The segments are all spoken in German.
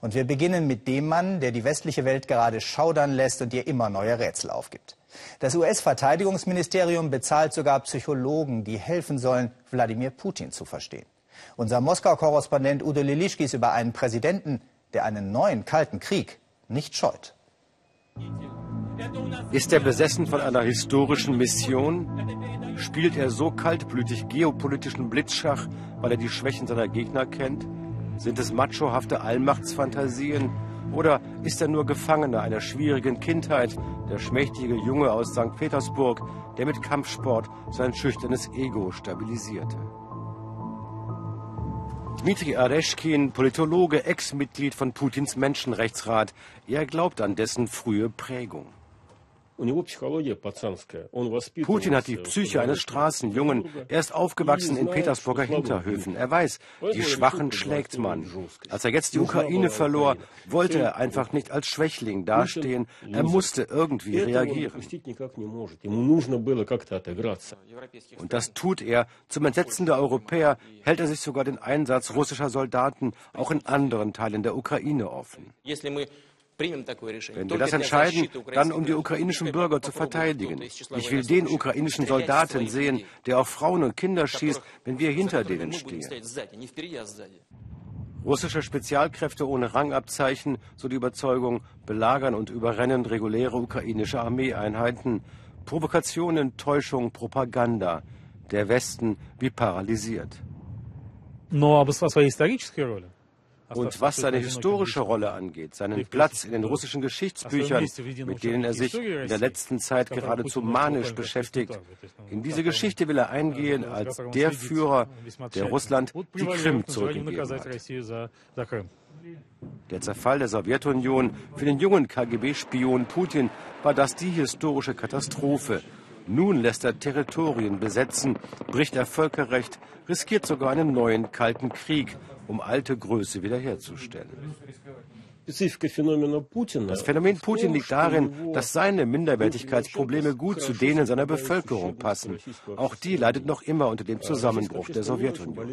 Und wir beginnen mit dem Mann, der die westliche Welt gerade schaudern lässt und ihr immer neue Rätsel aufgibt. Das US-Verteidigungsministerium bezahlt sogar Psychologen, die helfen sollen, Wladimir Putin zu verstehen. Unser Moskau-Korrespondent Udo Lilischkis über einen Präsidenten, der einen neuen Kalten Krieg nicht scheut. Ist er besessen von einer historischen Mission? Spielt er so kaltblütig geopolitischen Blitzschach, weil er die Schwächen seiner Gegner kennt? Sind es machohafte Allmachtsfantasien? Oder ist er nur Gefangener einer schwierigen Kindheit, der schmächtige Junge aus St. Petersburg, der mit Kampfsport sein schüchternes Ego stabilisierte? Dmitri Areschkin, Politologe, Ex-Mitglied von Putins Menschenrechtsrat. Er glaubt an dessen frühe Prägung. Putin hat die Psyche eines Straßenjungen. Er ist aufgewachsen in Petersburger Hinterhöfen. Er weiß, die Schwachen schlägt man. Als er jetzt die Ukraine verlor, wollte er einfach nicht als Schwächling dastehen. Er musste irgendwie reagieren. Und das tut er. Zum Entsetzen der Europäer hält er sich sogar den Einsatz russischer Soldaten auch in anderen Teilen der Ukraine offen. Wenn wir das entscheiden, dann um die ukrainischen Bürger zu verteidigen. Ich will den ukrainischen Soldaten sehen, der auf Frauen und Kinder schießt, wenn wir hinter denen stehen. Russische Spezialkräfte ohne Rangabzeichen, so die Überzeugung, belagern und überrennen reguläre ukrainische Armeeeinheiten. Provokationen, Täuschung, Propaganda. Der Westen wie paralysiert. Но об своей исторической роли und was seine historische Rolle angeht, seinen Platz in den russischen Geschichtsbüchern, mit denen er sich in der letzten Zeit geradezu manisch beschäftigt, in diese Geschichte will er eingehen als der Führer, der Russland die Krim zurückgegeben hat. Der Zerfall der Sowjetunion für den jungen KGB-Spion Putin war das die historische Katastrophe. Nun lässt er Territorien besetzen, bricht er Völkerrecht, riskiert sogar einen neuen Kalten Krieg um alte Größe wiederherzustellen. Das Phänomen Putin liegt darin, dass seine Minderwertigkeitsprobleme gut zu denen seiner Bevölkerung passen. Auch die leidet noch immer unter dem Zusammenbruch der Sowjetunion.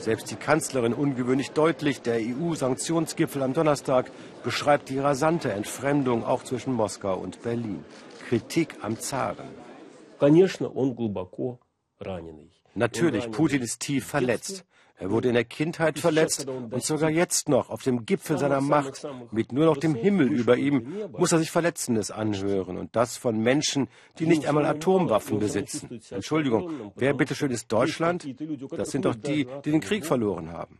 Selbst die Kanzlerin ungewöhnlich deutlich, der EU-Sanktionsgipfel am Donnerstag beschreibt die rasante Entfremdung auch zwischen Moskau und Berlin. Kritik am Zaren. Конечно, он глубоко раненый. Natürlich, Putin ist tief verletzt. Er wurde in der Kindheit verletzt und sogar jetzt noch auf dem Gipfel seiner Macht, mit nur noch dem Himmel über ihm, muss er sich Verletzendes anhören und das von Menschen, die nicht einmal Atomwaffen besitzen. Entschuldigung, wer bitteschön ist Deutschland? Das sind doch die, die den Krieg verloren haben.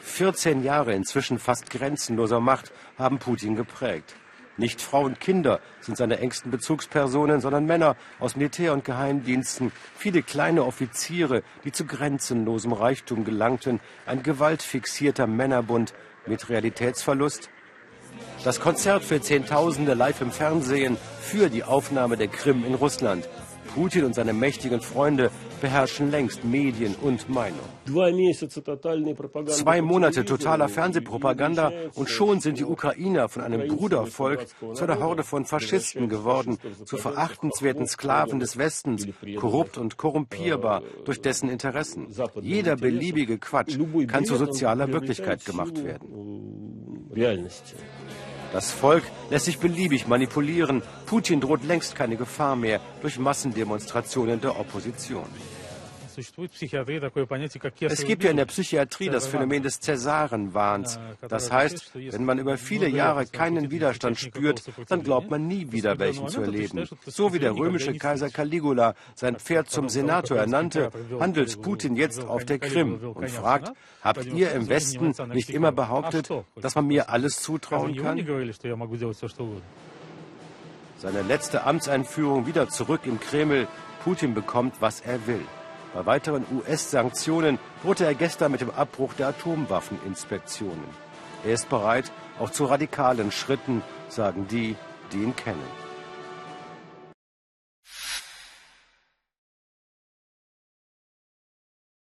14 Jahre inzwischen fast grenzenloser Macht haben Putin geprägt. Nicht Frau und Kinder sind seine engsten Bezugspersonen, sondern Männer aus Militär- und Geheimdiensten, viele kleine Offiziere, die zu grenzenlosem Reichtum gelangten, ein gewaltfixierter Männerbund mit Realitätsverlust. Das Konzert für Zehntausende live im Fernsehen für die Aufnahme der Krim in Russland. Putin und seine mächtigen Freunde beherrschen längst Medien und Meinung. Zwei Monate totaler Fernsehpropaganda und schon sind die Ukrainer von einem Brudervolk zu einer Horde von Faschisten geworden, zu verachtenswerten Sklaven des Westens, korrupt und korrumpierbar durch dessen Interessen. Jeder beliebige Quatsch kann zu sozialer Wirklichkeit gemacht werden. Das Volk lässt sich beliebig manipulieren. Putin droht längst keine Gefahr mehr durch Massendemonstrationen der Opposition. Es gibt ja in der Psychiatrie das Phänomen des Cäsarenwahns. Das heißt, wenn man über viele Jahre keinen Widerstand spürt, dann glaubt man nie wieder welchen zu erleben. So wie der römische Kaiser Caligula sein Pferd zum Senator ernannte, handelt Putin jetzt auf der Krim und fragt, habt ihr im Westen nicht immer behauptet, dass man mir alles zutrauen kann? Seine letzte Amtseinführung wieder zurück im Kreml. Putin bekommt, was er will. Bei weiteren US-Sanktionen drohte er gestern mit dem Abbruch der Atomwaffeninspektionen. Er ist bereit, auch zu radikalen Schritten, sagen die, die ihn kennen.